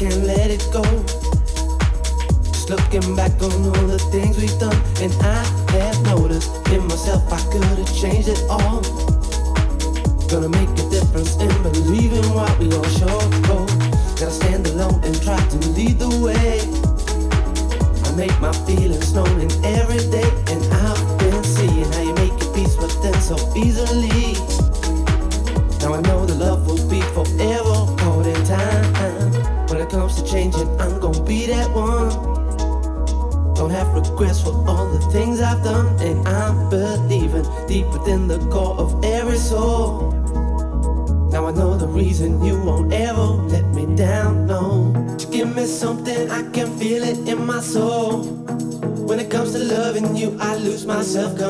can't let it go. Just looking back on all the things we've done, and I yourself go